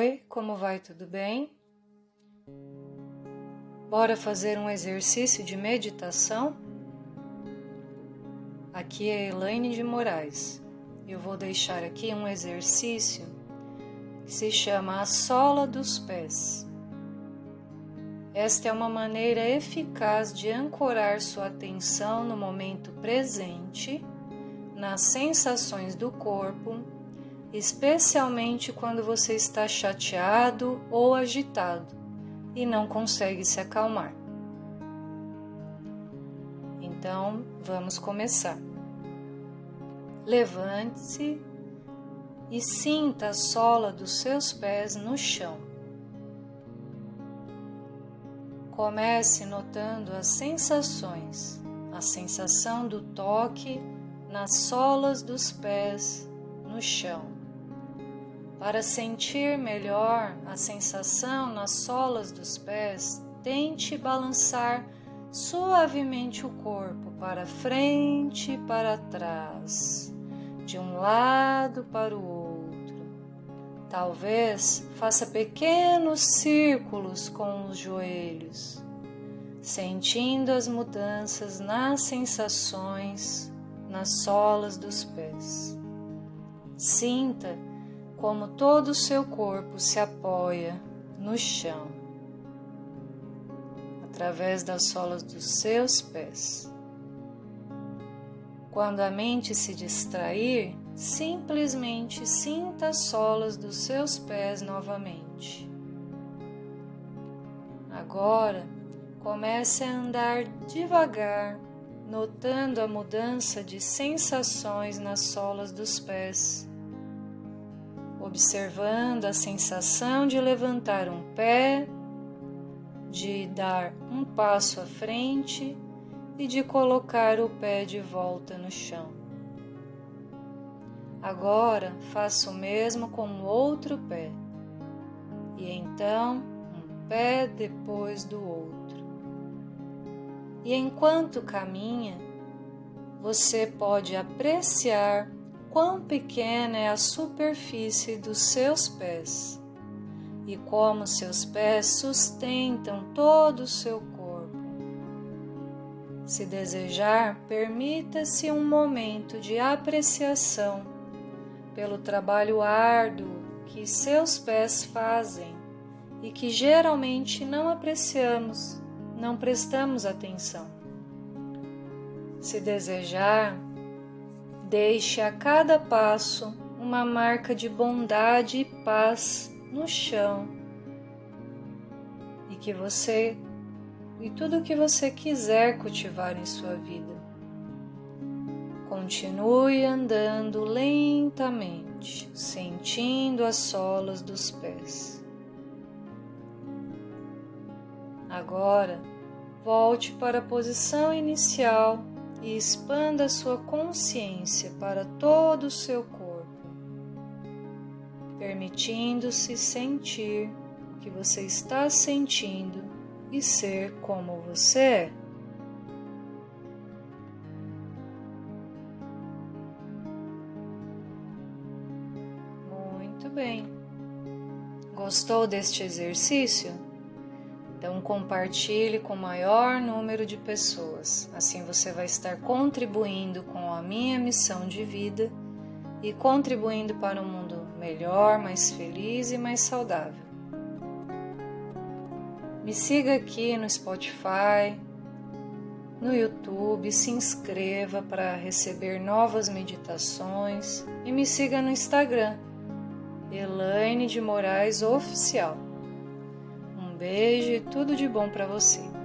Oi, como vai? Tudo bem? Bora fazer um exercício de meditação? Aqui é Elaine de Moraes. Eu vou deixar aqui um exercício que se chama a sola dos pés. Esta é uma maneira eficaz de ancorar sua atenção no momento presente, nas sensações do corpo especialmente quando você está chateado ou agitado e não consegue se acalmar. Então, vamos começar. Levante-se e sinta a sola dos seus pés no chão. Comece notando as sensações, a sensação do toque nas solas dos pés no chão. Para sentir melhor a sensação nas solas dos pés, tente balançar suavemente o corpo para frente e para trás, de um lado para o outro. Talvez faça pequenos círculos com os joelhos, sentindo as mudanças nas sensações nas solas dos pés. Sinta como todo o seu corpo se apoia no chão, através das solas dos seus pés. Quando a mente se distrair, simplesmente sinta as solas dos seus pés novamente. Agora, comece a andar devagar, notando a mudança de sensações nas solas dos pés observando a sensação de levantar um pé, de dar um passo à frente e de colocar o pé de volta no chão. Agora faça o mesmo com o outro pé, e então um pé depois do outro. E enquanto caminha, você pode apreciar quão pequena é a superfície dos seus pés e como seus pés sustentam todo o seu corpo. Se desejar, permita-se um momento de apreciação pelo trabalho árduo que seus pés fazem e que geralmente não apreciamos, não prestamos atenção. Se desejar, Deixe a cada passo uma marca de bondade e paz no chão e que você e tudo o que você quiser cultivar em sua vida. Continue andando lentamente, sentindo as solas dos pés. Agora, volte para a posição inicial e expanda sua consciência para todo o seu corpo, permitindo-se sentir o que você está sentindo e ser como você é. Muito bem. Gostou deste exercício? Então, compartilhe com o maior número de pessoas. Assim você vai estar contribuindo com a minha missão de vida e contribuindo para um mundo melhor, mais feliz e mais saudável. Me siga aqui no Spotify, no YouTube, se inscreva para receber novas meditações e me siga no Instagram, Elaine de Moraes Oficial beijo e tudo de bom para você.